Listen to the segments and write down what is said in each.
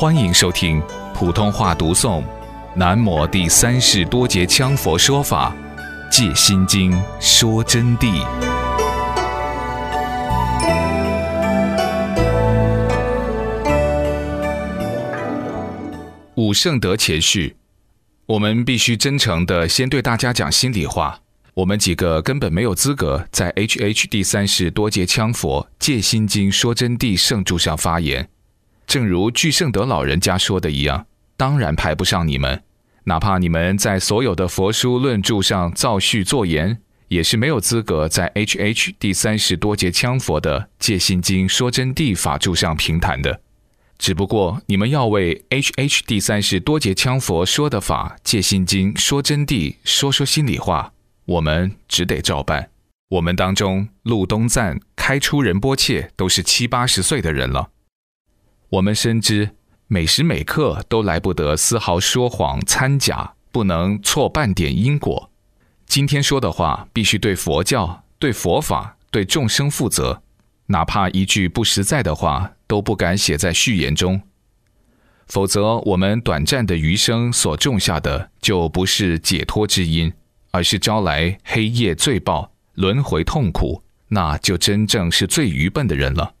欢迎收听普通话读诵《南摩第三世多杰羌佛说法·戒心经说真谛》。五圣德前序，我们必须真诚的先对大家讲心里话。我们几个根本没有资格在 H H 第三世多杰羌佛《戒心经说真谛》圣著上发言。正如巨圣德老人家说的一样，当然排不上你们。哪怕你们在所有的佛书论著上造序作言，也是没有资格在 H H 第三世多杰羌佛的《戒心经说真谛》法著上评谈的。只不过你们要为 H H 第三世多杰羌佛说的法《戒心经说真谛》说说心里话，我们只得照办。我们当中，陆东赞、开出仁波切都是七八十岁的人了。我们深知，每时每刻都来不得丝毫说谎掺假，不能错半点因果。今天说的话，必须对佛教、对佛法、对众生负责，哪怕一句不实在的话，都不敢写在序言中。否则，我们短暂的余生所种下的，就不是解脱之因，而是招来黑夜罪报、轮回痛苦，那就真正是最愚笨的人了。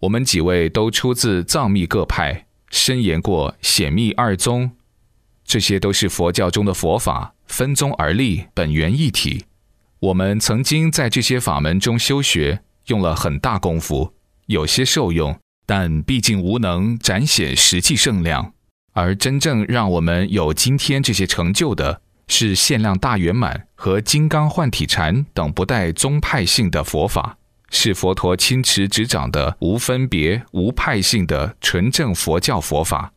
我们几位都出自藏密各派，深研过显密二宗，这些都是佛教中的佛法，分宗而立，本源一体。我们曾经在这些法门中修学，用了很大功夫，有些受用，但毕竟无能展显实际圣量。而真正让我们有今天这些成就的，是限量大圆满和金刚换体禅等不带宗派性的佛法。是佛陀亲持执掌的无分别、无派性的纯正佛教佛法。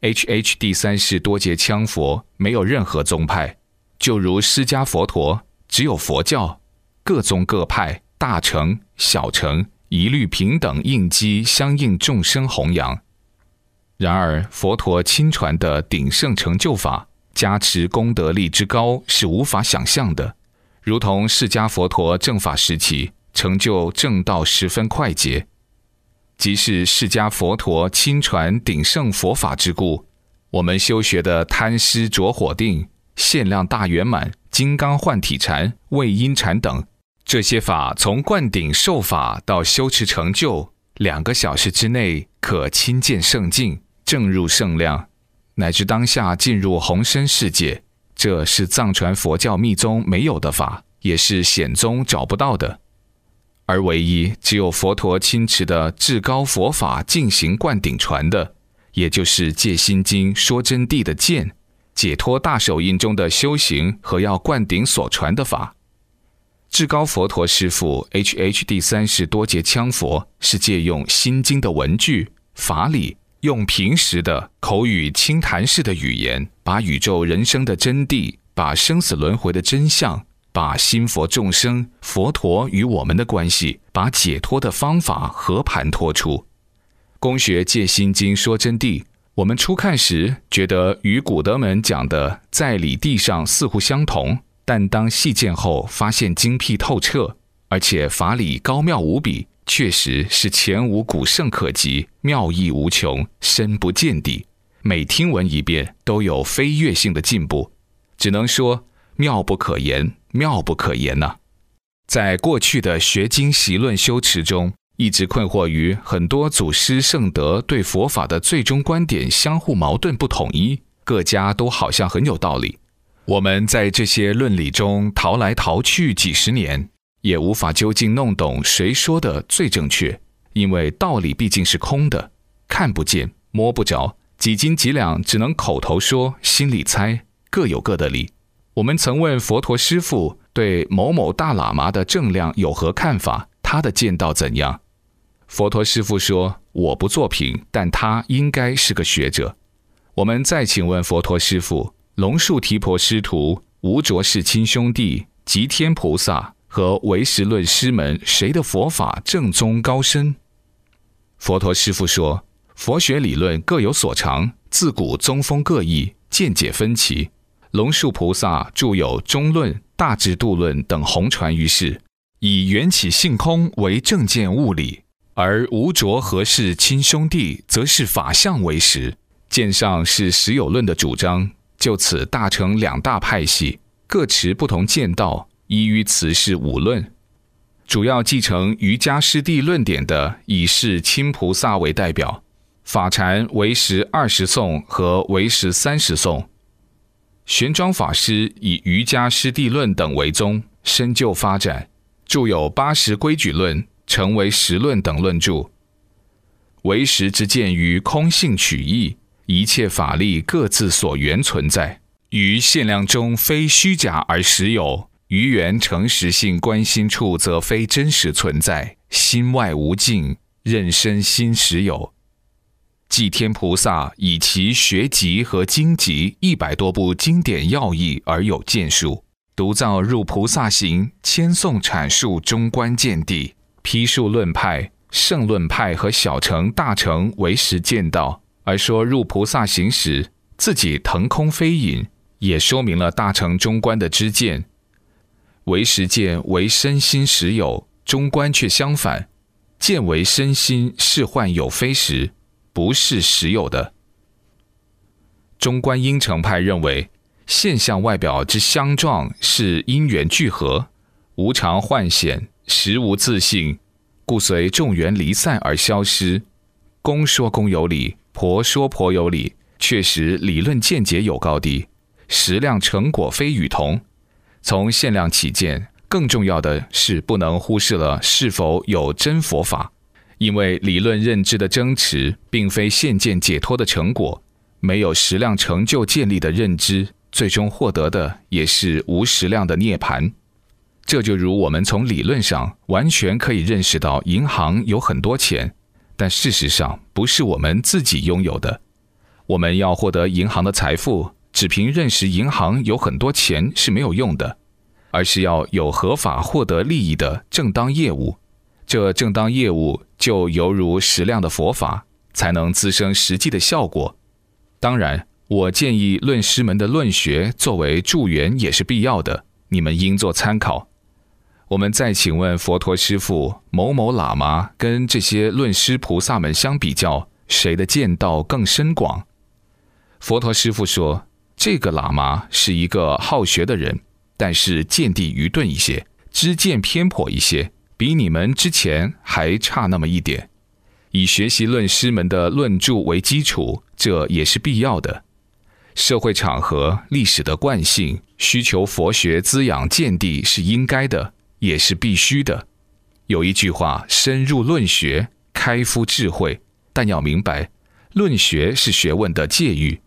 H H 第三世多杰羌佛没有任何宗派，就如释迦佛陀只有佛教，各宗各派、大乘小乘一律平等应机相应众生弘扬。然而佛陀亲传的鼎盛成就法，加持功德力之高是无法想象的，如同释迦佛陀正法时期。成就正道十分快捷，即是释迦佛陀亲传鼎盛佛法之故。我们修学的贪师着火定、限量大圆满、金刚换体禅、位因禅等这些法，从灌顶受法到修持成就，两个小时之内可亲见圣境，正入圣量，乃至当下进入红身世界。这是藏传佛教密宗没有的法，也是显宗找不到的。而唯一只有佛陀亲持的至高佛法进行灌顶传的，也就是《戒心经》说真谛的见解脱大手印中的修行和要灌顶所传的法。至高佛陀师父 H H 第三世多杰羌佛是借用心经的文句法理，用平时的口语轻谈式的语言，把宇宙人生的真谛，把生死轮回的真相。把心佛众生、佛陀与我们的关系，把解脱的方法和盘托出。公学借心经说真谛，我们初看时觉得与古德们讲的在理地上似乎相同，但当细见后，发现精辟透彻，而且法理高妙无比，确实是前无古圣可及，妙义无穷，深不见底。每听闻一遍，都有飞跃性的进步，只能说妙不可言。妙不可言呐！在过去的学经习论修持中，一直困惑于很多祖师圣德对佛法的最终观点相互矛盾不统一，各家都好像很有道理。我们在这些论理中逃来逃去几十年，也无法究竟弄懂谁说的最正确，因为道理毕竟是空的，看不见、摸不着，几斤几两只能口头说，心里猜，各有各的理。我们曾问佛陀师父对某某大喇嘛的正量有何看法？他的见道怎样？佛陀师父说：“我不作评，但他应该是个学者。”我们再请问佛陀师父：龙树提婆师徒无着世亲兄弟吉天菩萨和唯识论师门，谁的佛法正宗高深？佛陀师父说：“佛学理论各有所长，自古宗风各异，见解分歧。”龙树菩萨著有《中论》《大智度论》等红传于世，以缘起性空为正见物理，而无着和氏亲兄弟则是法相为实，见上是实有论的主张，就此大成两大派系，各持不同见道，依于此是五论。主要继承瑜伽师地论点的，以是亲菩萨为代表，法禅为时二十颂和为时三十颂。玄奘法师以瑜伽师地论等为宗，深究发展，著有八十规矩论。成为实论等论著，唯识之见于空性取义，一切法力各自所缘存在，于限量中非虚假而实有，于缘诚实性观心处则非真实存在，心外无境，任身心实有。祭天菩萨以其学集和经集一百多部经典要义而有建树，独造入菩萨行，千颂阐述中观见地。批述论派、圣论派和小乘、大乘为实见道，而说入菩萨行时自己腾空飞隐，也说明了大乘中观的知见。唯实见为身心实有，中观却相反，见为身心是幻有非实，不是实有的。中观应成派认为，现象外表之相状是因缘聚合，无常幻显。实无自性，故随众缘离散而消失。公说公有理，婆说婆有理，确实理论见解有高低，实量成果非与同。从限量起见，更重要的是不能忽视了是否有真佛法，因为理论认知的争持，并非现见解脱的成果。没有实量成就建立的认知，最终获得的也是无实量的涅槃。这就如我们从理论上完全可以认识到银行有很多钱，但事实上不是我们自己拥有的。我们要获得银行的财富，只凭认识银行有很多钱是没有用的，而是要有合法获得利益的正当业务。这正当业务就犹如实量的佛法，才能滋生实际的效果。当然，我建议论师门的论学作为助缘也是必要的，你们应做参考。我们再请问佛陀师父，某某喇嘛跟这些论师菩萨们相比较，谁的见道更深广？佛陀师父说，这个喇嘛是一个好学的人，但是见地愚钝一些，知见偏颇一些，比你们之前还差那么一点。以学习论师们的论著为基础，这也是必要的。社会场合、历史的惯性，需求佛学滋养见地是应该的。也是必须的。有一句话：“深入论学，开敷智慧。”但要明白，论学是学问的界域，